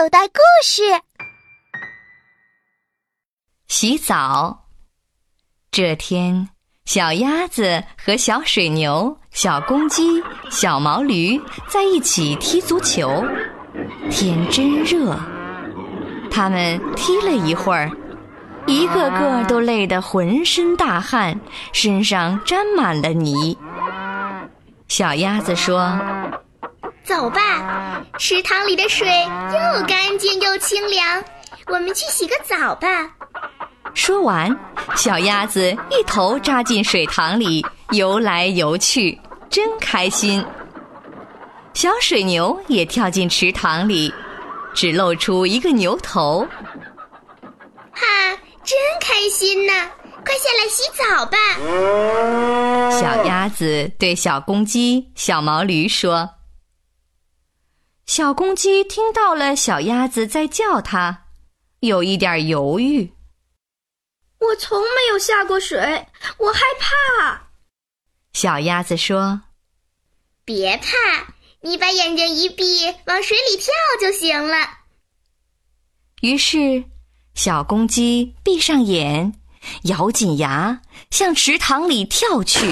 口袋故事。洗澡。这天，小鸭子和小水牛、小公鸡、小毛驴在一起踢足球。天真热，他们踢了一会儿，一个个都累得浑身大汗，身上沾满了泥。小鸭子说。走吧，池塘里的水又干净又清凉，我们去洗个澡吧。说完，小鸭子一头扎进水塘里，游来游去，真开心。小水牛也跳进池塘里，只露出一个牛头。哈，真开心呐！快下来洗澡吧。小鸭子对小公鸡、小毛驴说。小公鸡听到了小鸭子在叫它，有一点犹豫。我从没有下过水，我害怕。小鸭子说：“别怕，你把眼睛一闭，往水里跳就行了。”于是，小公鸡闭上眼，咬紧牙，向池塘里跳去。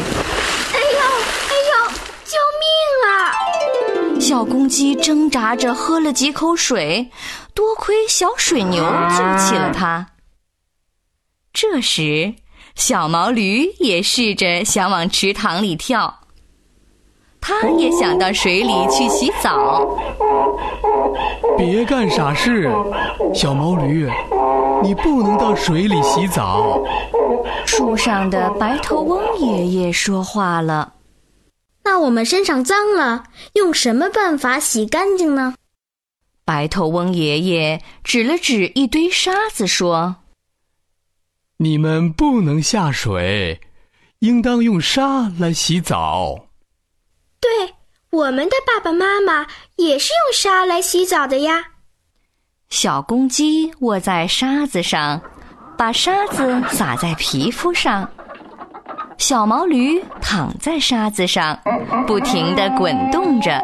小公鸡挣扎着喝了几口水，多亏小水牛救起了它。这时，小毛驴也试着想往池塘里跳，它也想到水里去洗澡。别干傻事，小毛驴，你不能到水里洗澡。树上的白头翁爷爷说话了。那我们身上脏了，用什么办法洗干净呢？白头翁爷爷指了指一堆沙子，说：“你们不能下水，应当用沙来洗澡。”对，我们的爸爸妈妈也是用沙来洗澡的呀。小公鸡卧在沙子上，把沙子撒在皮肤上。小毛驴躺在沙子上，不停地滚动着。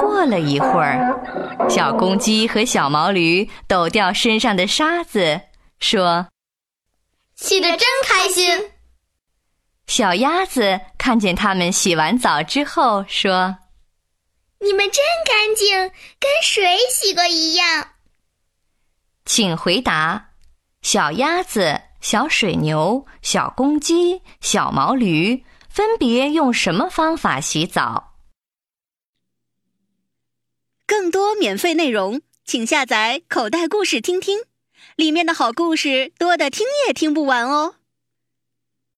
过了一会儿，小公鸡和小毛驴抖掉身上的沙子，说：“洗得真开心。”小鸭子看见他们洗完澡之后，说：“你们真干净，跟水洗过一样。”请回答，小鸭子。小水牛、小公鸡、小毛驴分别用什么方法洗澡？更多免费内容，请下载口袋故事听听，里面的好故事多的听也听不完哦。